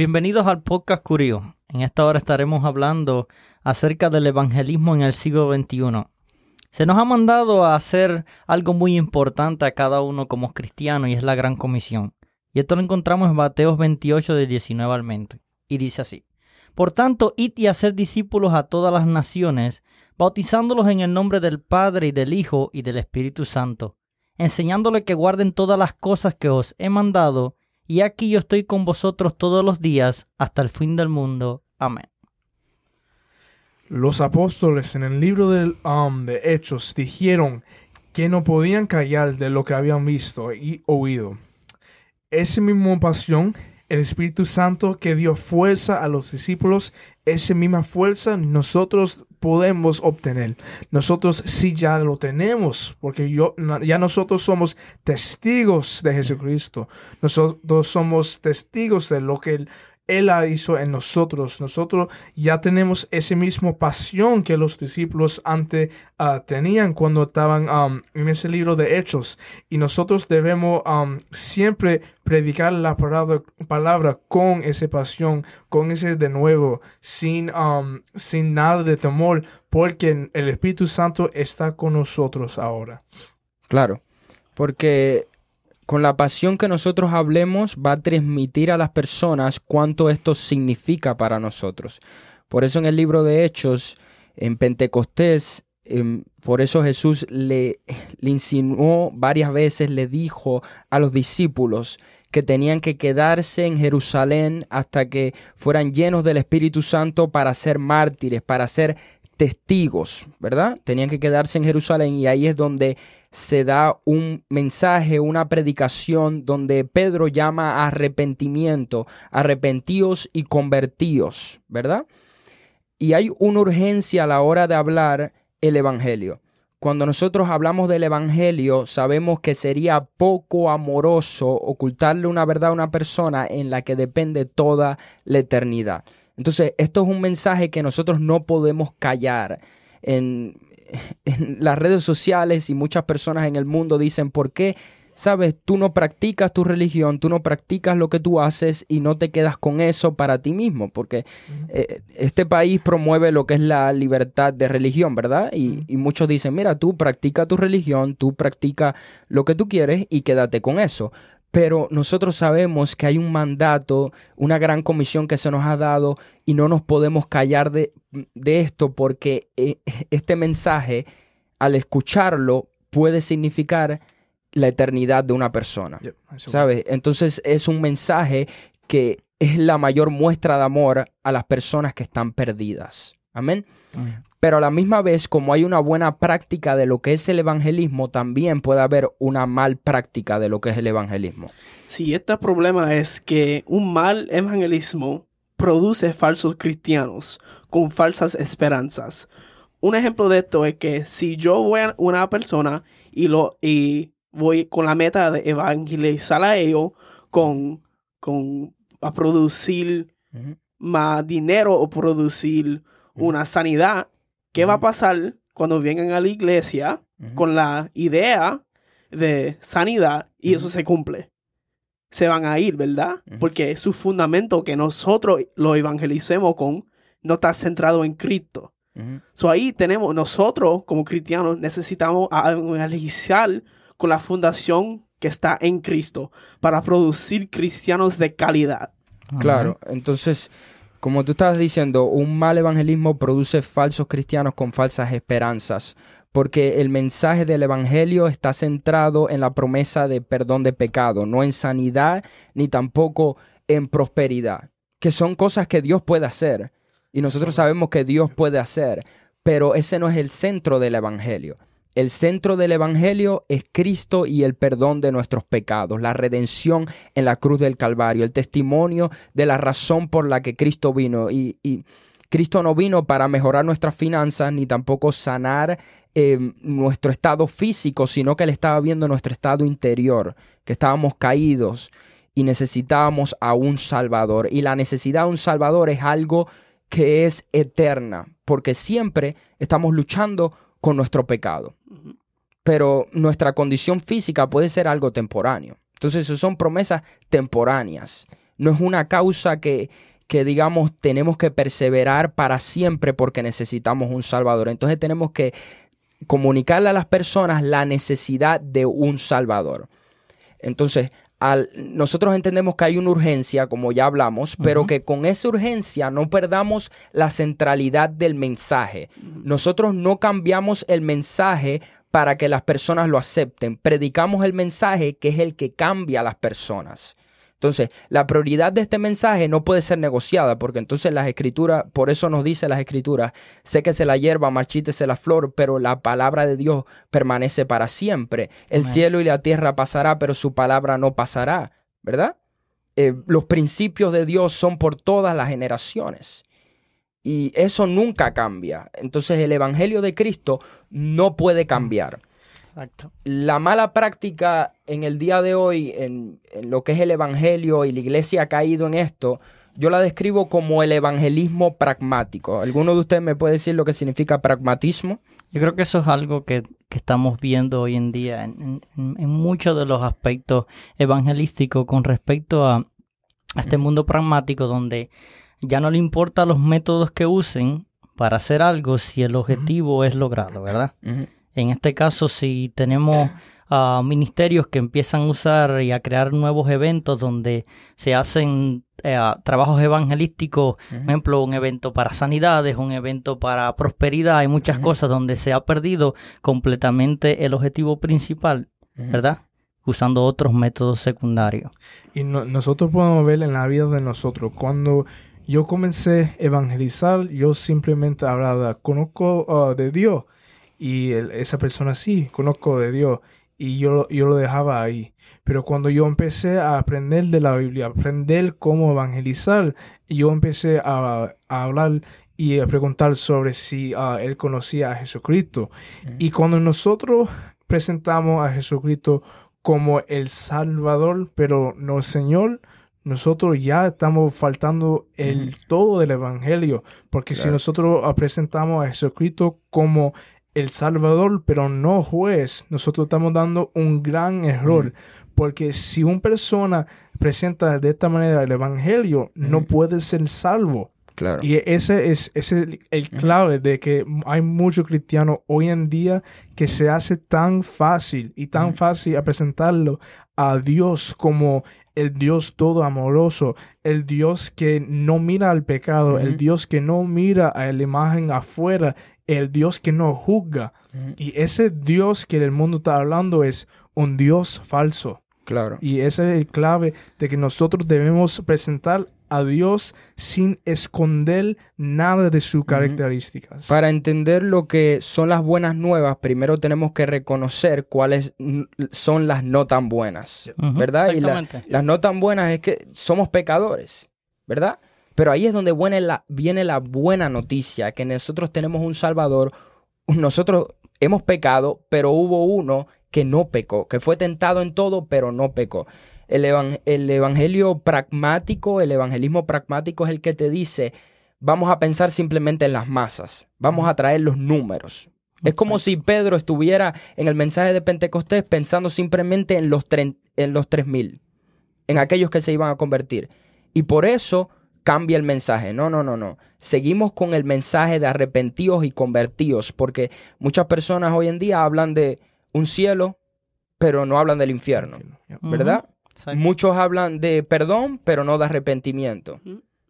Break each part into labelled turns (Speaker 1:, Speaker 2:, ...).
Speaker 1: Bienvenidos al podcast Curio. En esta hora estaremos hablando acerca del evangelismo en el siglo XXI. Se nos ha mandado a hacer algo muy importante a cada uno como cristiano y es la gran comisión. Y esto lo encontramos en Mateos 28 de 19 al 20. Y dice así. Por tanto, id y hacer discípulos a todas las naciones, bautizándolos en el nombre del Padre y del Hijo y del Espíritu Santo, enseñándoles que guarden todas las cosas que os he mandado, y aquí yo estoy con vosotros todos los días hasta el fin del mundo. Amén.
Speaker 2: Los apóstoles en el libro um, de Hechos dijeron que no podían callar de lo que habían visto y oído. Esa misma pasión, el Espíritu Santo que dio fuerza a los discípulos, esa misma fuerza nosotros podemos obtener. Nosotros sí ya lo tenemos, porque yo, ya nosotros somos testigos de Jesucristo. Nosotros somos testigos de lo que él la hizo en nosotros. Nosotros ya tenemos ese mismo pasión que los discípulos antes ah, tenían cuando estaban um, en ese libro de Hechos. Y nosotros debemos um, siempre predicar la palabra, con esa pasión, con ese de nuevo, sin, um, sin nada de temor, porque el Espíritu Santo está con nosotros ahora.
Speaker 3: Claro, porque con la pasión que nosotros hablemos va a transmitir a las personas cuánto esto significa para nosotros. Por eso en el libro de Hechos, en Pentecostés, em, por eso Jesús le, le insinuó varias veces, le dijo a los discípulos que tenían que quedarse en Jerusalén hasta que fueran llenos del Espíritu Santo para ser mártires, para ser testigos, ¿verdad? Tenían que quedarse en Jerusalén y ahí es donde se da un mensaje, una predicación donde Pedro llama a arrepentimiento, arrepentíos y convertíos, ¿verdad? Y hay una urgencia a la hora de hablar el Evangelio. Cuando nosotros hablamos del Evangelio, sabemos que sería poco amoroso ocultarle una verdad a una persona en la que depende toda la eternidad. Entonces, esto es un mensaje que nosotros no podemos callar. En, las redes sociales y muchas personas en el mundo dicen, ¿por qué? Sabes, tú no practicas tu religión, tú no practicas lo que tú haces y no te quedas con eso para ti mismo, porque eh, este país promueve lo que es la libertad de religión, ¿verdad? Y, y muchos dicen, mira, tú practica tu religión, tú practica lo que tú quieres y quédate con eso pero nosotros sabemos que hay un mandato, una gran comisión que se nos ha dado y no nos podemos callar de, esto porque eh, este mensaje, al escucharlo, puede significar la eternidad de una persona. ¿Sabes? Entonces es un mensaje que es la mayor muestra de amor a las personas que están perdidas. Amén. Pero a la misma vez, como hay una buena práctica de lo que es el evangelismo, también puede haber una mal práctica de lo que es el evangelismo.
Speaker 4: Sí, este problema es que un mal evangelismo produce falsos cristianos con falsas esperanzas. Un ejemplo de esto es que si yo voy a una persona y, lo, y voy con la meta de evangelizar a ellos con, con a producir más dinero o producir una sanidad, ¿qué va a pasar cuando vengan a la iglesia con la idea de sanidad y eso se cumple? Se van a ir, ¿verdad? Porque su fundamento que nosotros lo evangelicemos con no está centrado en Cristo. So ahí tenemos, nosotros como cristianos necesitamos evangelizar con la fundación que está en Cristo para producir cristianos de calidad.
Speaker 3: Claro, entonces como tú estabas diciendo, un mal evangelismo produce falsos cristianos con falsas esperanzas, porque el mensaje del evangelio está centrado en la promesa de perdón de pecado, no en sanidad ni tampoco en prosperidad, que son cosas que Dios puede hacer y nosotros sabemos que Dios puede hacer, pero ese no es el centro del evangelio. El centro del Evangelio es Cristo y el perdón de nuestros pecados, la redención en la cruz del Calvario, el testimonio de la razón por la que Cristo vino. Y, Cristo no vino para mejorar nuestras finanzas ni tampoco sanar em, nuestro estado físico, sino que Él estaba viendo nuestro estado interior, que estábamos caídos y necesitábamos a un Salvador. Y la necesidad de un Salvador es algo que es eterna, porque siempre estamos luchando con nuestro pecado. Pero nuestra condición física puede ser algo temporáneo. Entonces, eso son promesas temporáneas. no es una causa que, que digamos tenemos que perseverar para siempre porque necesitamos un Salvador. Entonces tenemos que comunicarle a las personas la necesidad de un Salvador. Entonces, nosotros entendemos que hay una urgencia, como ya hablamos, pero que con esa urgencia no perdamos la centralidad del mensaje. Nosotros no cambiamos el mensaje para que las personas lo acepten. Predicamos el mensaje que es el que cambia a las personas. Entonces, la prioridad de este mensaje no puede ser negociada, porque entonces las escrituras, por eso nos dice las escrituras, sé que se la hierba, marchítese la flor, pero la palabra de Dios permanece para siempre. El cielo y la tierra pasará, pero su palabra no pasará, ¿verdad? Eh, los principios de Dios son por todas las generaciones. Y eso nunca cambia. Entonces el Evangelio de Cristo no puede cambiar. La mala práctica en el día de hoy, en, lo que es el Evangelio y la iglesia ha caído en esto, yo la describo como el evangelismo pragmático. ¿Alguno de ustedes me puede decir lo que significa pragmatismo?
Speaker 1: Yo creo que eso es algo que, estamos viendo hoy en día en, muchos de los aspectos evangelísticos con respecto a, este mundo pragmático donde ya no le importa los métodos que usen para hacer algo si el objetivo es logrado, ¿verdad? En este caso, si tenemos uh, ministerios que empiezan a usar y a crear nuevos eventos donde se hacen eh, trabajos evangelísticos, por ejemplo, un evento para sanidades, un evento para prosperidad, hay muchas cosas donde se ha perdido completamente el objetivo principal, ¿verdad? Usando otros métodos secundarios.
Speaker 2: Y nosotros podemos ver en la vida de nosotros, cuando yo comencé a evangelizar, yo simplemente hablaba, conozco uh, de Dios y esa persona sí, conozco de Dios y yo, yo lo dejaba ahí. Pero cuando yo empecé a aprender de la Biblia, aprender cómo evangelizar, yo empecé a, hablar y a preguntar sobre si ah, él conocía a Jesucristo. Y cuando nosotros presentamos a Jesucristo como el Salvador, pero no el Señor, nosotros ya estamos faltando el todo del Evangelio, porque si nosotros presentamos a Jesucristo como el Salvador, pero no juez, nosotros estamos dando un gran error. Porque si una persona presenta de esta manera el Evangelio, no puede ser salvo.
Speaker 3: Claro.
Speaker 2: Y ese es, ese el clave de que hay muchos cristianos hoy en día que se hace tan fácil y tan fácil a presentarlo a Dios como el Dios todo amoroso, el Dios que no mira al pecado, el Dios que no mira a la imagen afuera, el Dios que no juzga. Y ese Dios que el mundo está hablando es un Dios falso.
Speaker 3: Claro.
Speaker 2: Y ese es el clave de que nosotros debemos presentar a Dios sin esconder nada de sus características.
Speaker 3: Para entender lo que son las buenas nuevas, primero tenemos que reconocer cuáles son las no tan buenas, ¿verdad? Y las no tan buenas es que somos pecadores, ¿verdad? Pero ahí es donde viene la, viene la buena noticia, que nosotros tenemos un Salvador, nosotros hemos pecado, pero hubo uno que no pecó, que fue tentado en todo, pero no pecó. El, el, evangelio pragmático, el evangelismo pragmático es el que te dice, vamos a pensar simplemente en las masas, vamos a traer los números. Es como si Pedro estuviera en el mensaje de Pentecostés pensando simplemente en los, en los 3.000, en aquellos que se iban a convertir. Y por eso cambia el mensaje. No, no, no, no. Seguimos con el mensaje de arrepentidos y convertidos, porque muchas personas hoy en día hablan de un cielo, pero no hablan del infierno, ¿verdad? Muchos hablan de perdón, pero no de arrepentimiento.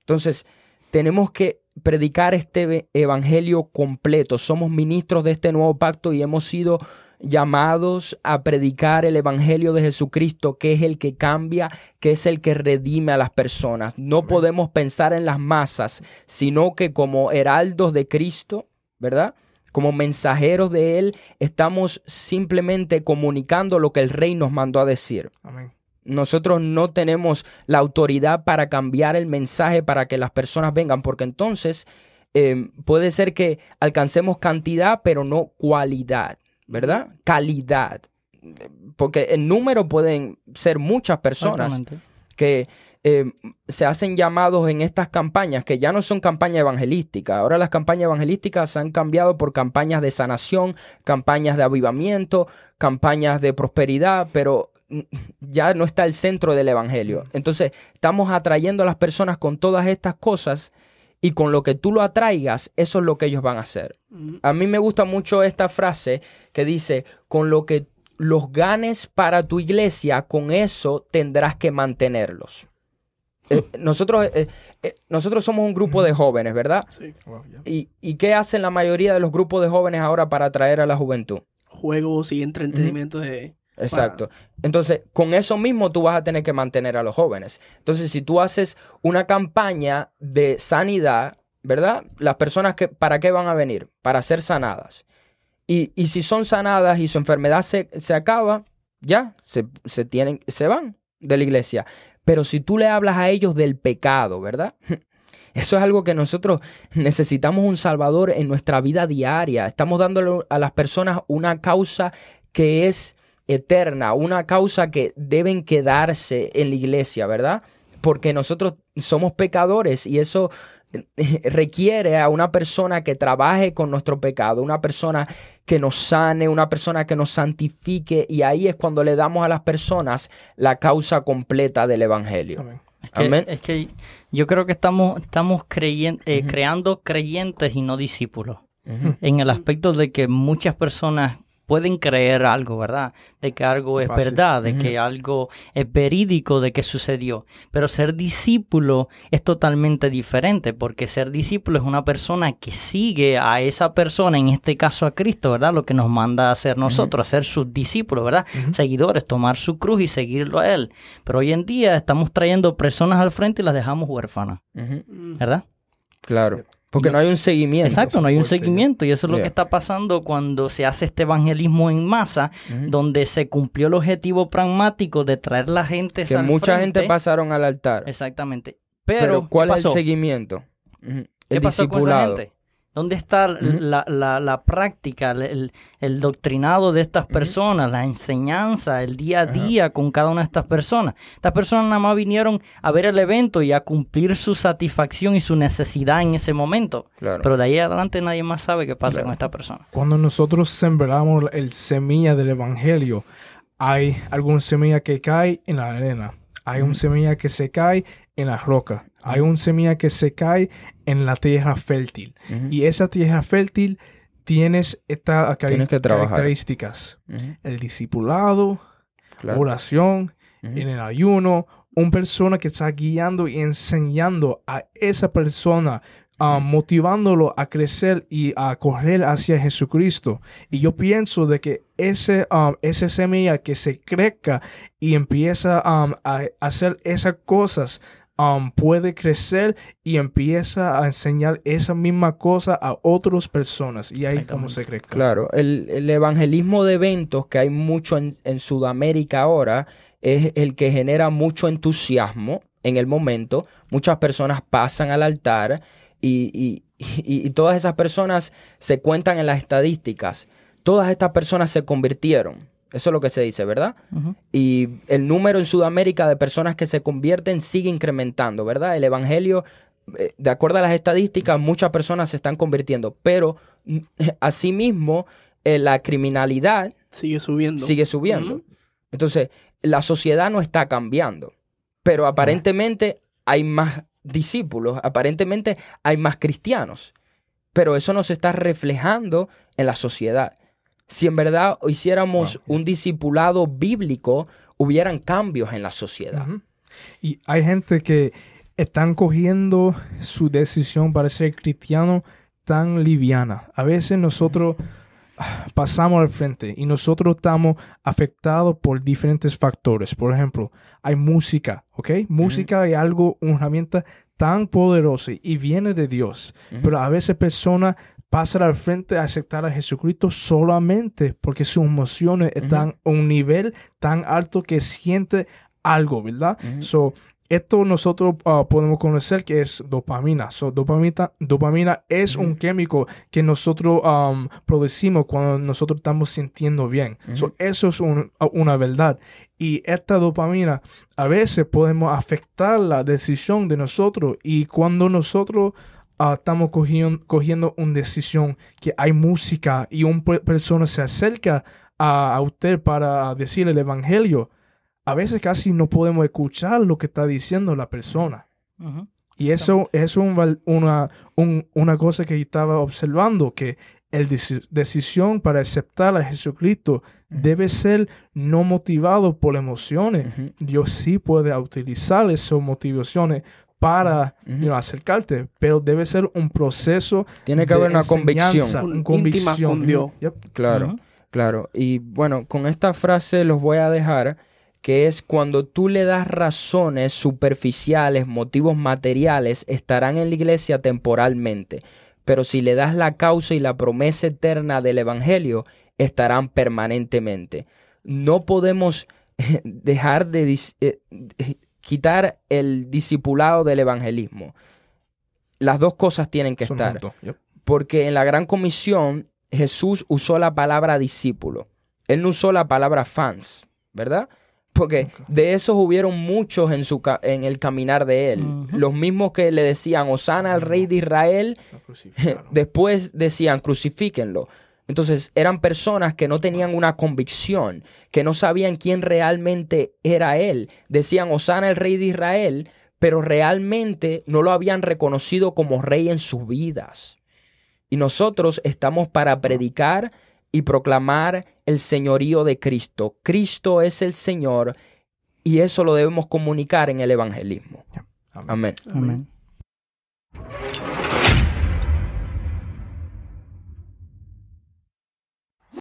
Speaker 3: Entonces, tenemos que predicar este evangelio completo. Somos ministros de este nuevo pacto y hemos sido llamados a predicar el Evangelio de Jesucristo, que es el que cambia, que es el que redime a las personas. No podemos pensar en las masas, sino que como heraldos de Cristo, ¿verdad? Como mensajeros de Él, estamos simplemente comunicando lo que el Rey nos mandó a decir. Nosotros no tenemos la autoridad para cambiar el mensaje para que las personas vengan, porque entonces eh, puede ser que alcancemos cantidad, pero no cualidad. ¿verdad? Calidad. Porque en número pueden ser muchas personas que eh, se hacen llamados en estas campañas, que ya no son campañas evangelísticas. Ahora las campañas evangelísticas se han cambiado por campañas de sanación, campañas de avivamiento, campañas de prosperidad, pero ya no está el centro del evangelio. Entonces, estamos atrayendo a las personas con todas estas cosas y con lo que tú lo atraigas, eso es lo que ellos van a hacer.
Speaker 4: Mm.
Speaker 3: A mí me gusta mucho esta frase que dice, con lo que los ganes para tu iglesia, con eso tendrás que mantenerlos. Eh, nosotros, eh, eh, nosotros somos un grupo de jóvenes, ¿verdad?
Speaker 4: Sí.
Speaker 2: Wow, yeah.
Speaker 3: ¿Y, y qué hacen la mayoría de los grupos de jóvenes ahora para atraer a la juventud?
Speaker 4: Juegos y entretenimiento de...
Speaker 3: Exacto. Entonces, con eso mismo tú vas a tener que mantener a los jóvenes. Entonces, si tú haces una campaña de sanidad, ¿verdad? Las personas que, ¿para qué van a venir? Para ser sanadas. Y, y si son sanadas y su enfermedad se, se acaba, ya, se, se tienen, se van de la iglesia. Pero si tú le hablas a ellos del pecado, ¿verdad? Eso es algo que nosotros necesitamos un salvador en nuestra vida diaria. Estamos dándole a las personas una causa que es eterna, una causa que deben quedarse en la iglesia, ¿verdad? Porque nosotros somos pecadores y eso eh, requiere a una persona que trabaje con nuestro pecado, una persona que nos sane, una persona que nos santifique y ahí es cuando le damos a las personas la causa completa del evangelio.
Speaker 2: Amén.
Speaker 1: Es que,
Speaker 3: Amén.
Speaker 1: es que yo creo que estamos, estamos creyen- eh, creando creyentes y no discípulos. En el aspecto de que muchas personas pueden creer algo, ¿verdad? De que algo es
Speaker 2: Fácil.
Speaker 1: verdad, de que algo es verídico, de que sucedió. Pero ser discípulo es totalmente diferente, porque ser discípulo es una persona que sigue a esa persona, en este caso a Cristo, ¿verdad? Lo que nos manda a hacer nosotros, a ser sus discípulos, ¿verdad? Seguidores, tomar su cruz y seguirlo a Él. Pero hoy en día estamos trayendo personas al frente y las dejamos huérfanas. ¿verdad?
Speaker 3: Claro. Porque no hay un seguimiento.
Speaker 1: Exacto, no hay un seguimiento y eso es lo
Speaker 3: Yeah.
Speaker 1: que está pasando cuando se hace este evangelismo en masa, donde se cumplió el objetivo pragmático de traer la gente
Speaker 3: Que
Speaker 1: al
Speaker 3: mucha
Speaker 1: frente.
Speaker 3: gente pasaron al altar.
Speaker 1: Exactamente.
Speaker 3: Pero,
Speaker 1: Pero,
Speaker 3: ¿cuál
Speaker 1: ¿qué
Speaker 3: es el seguimiento? Ujú.
Speaker 1: ¿Qué
Speaker 3: El
Speaker 1: pasó con esa
Speaker 3: discipulado.
Speaker 1: gente? ¿Dónde está la, la- la práctica, el, el- doctrinado de estas personas, la enseñanza, el día a día con cada una de estas personas? Estas personas nada más vinieron a ver el evento y a cumplir su satisfacción y su necesidad en ese momento.
Speaker 3: Claro.
Speaker 1: Pero de ahí adelante nadie más sabe qué pasa
Speaker 3: Claro.
Speaker 1: con esta persona.
Speaker 2: Cuando nosotros sembramos el semilla del evangelio, hay alguna semilla que cae en la arena, hay una semilla que se cae en la roca, hay una semilla que se cae en la tierra fértil. Y esa tierra fértil tienes estas características. El discipulado,
Speaker 3: Claro.
Speaker 2: oración, en el ayuno, una persona que está guiando y enseñando a esa persona, ah, motivándolo a crecer y a correr hacia Jesucristo. Y yo pienso de que ese, ah, esa semilla que se crezca y empieza ah, a hacer esas cosas, puede crecer y empieza a enseñar esa misma cosa a otras personas. Y ahí como se crezca.
Speaker 3: Claro, el, el evangelismo de eventos que hay mucho en, en Sudamérica ahora es el que genera mucho entusiasmo en el momento. Muchas personas pasan al altar y, y- y- y todas esas personas se cuentan en las estadísticas. Todas estas personas se convirtieron. Eso es lo que se dice, ¿verdad? Y el número en Sudamérica de personas que se convierten sigue incrementando, ¿verdad? El Evangelio, eh, de acuerdo a las estadísticas, muchas personas se están convirtiendo, pero mm, asimismo eh, la criminalidad
Speaker 4: Sigue subiendo.
Speaker 3: sigue subiendo. Entonces, la sociedad no está cambiando, pero aparentemente hay más discípulos, aparentemente hay más cristianos, pero eso no se está reflejando en la sociedad. Si en verdad hiciéramos
Speaker 2: Wow.
Speaker 3: un discipulado bíblico, hubieran cambios en la sociedad.
Speaker 2: Y hay gente que están cogiendo su decisión para ser cristiano tan liviana. A veces nosotros pasamos al frente y nosotros estamos afectados por diferentes factores. Por ejemplo, hay música, ¿ok? Música es algo, una herramienta tan poderosa y viene de Dios. Pero a veces personas pasan al frente a aceptar a Jesucristo solamente porque sus emociones están a un nivel tan alto que siente algo, ¿verdad? So, esto nosotros ah, podemos conocer que es dopamina. So, dopamina, dopamina es un químico que nosotros um, producimos cuando nosotros estamos sintiendo bien. So, eso es un- una verdad. Y esta dopamina a veces podemos afectar la decisión de nosotros. Y cuando nosotros ah, estamos cogiendo, cogiendo una decisión que hay música y una persona se acerca a, a usted para decir el evangelio, a veces casi no podemos escuchar lo que está diciendo la persona. Y eso es un una, un- una cosa que yo estaba observando, que deci- decisión para aceptar a Jesucristo debe ser no motivado por emociones. Dios sí puede utilizar esas motivaciones para you know, acercarte, pero debe ser un proceso
Speaker 3: Tiene que
Speaker 2: de
Speaker 3: haber una convicción.
Speaker 4: Un
Speaker 2: una
Speaker 4: íntima
Speaker 2: convicción.
Speaker 4: con Dios.
Speaker 2: Yep.
Speaker 3: Claro, claro. Y bueno, con esta frase los voy a dejar, que es cuando tú le das razones superficiales, motivos materiales, estarán en la iglesia temporalmente. Pero si le das la causa y la promesa eterna del Evangelio, estarán permanentemente. No podemos dejar de dis- eh, eh, quitar el discipulado del evangelismo. Las dos cosas tienen que
Speaker 2: Son
Speaker 3: estar
Speaker 2: juntos. Yep.
Speaker 3: porque en la gran comisión Jesús usó la palabra discípulo. Él no usó la palabra fans, ¿verdad? Porque de esos hubieron muchos en, su ca- en el caminar de él. Los mismos que le decían, Osana al rey de Israel, después decían, crucifíquenlo. Entonces eran personas que no tenían una convicción, que no sabían quién realmente era él. Decían, Osana el rey de Israel, pero realmente no lo habían reconocido como rey en sus vidas. Y nosotros estamos para predicar y proclamar el señorío de Cristo. Cristo es el Señor y eso lo debemos comunicar en el evangelismo. Amén.
Speaker 1: Amén.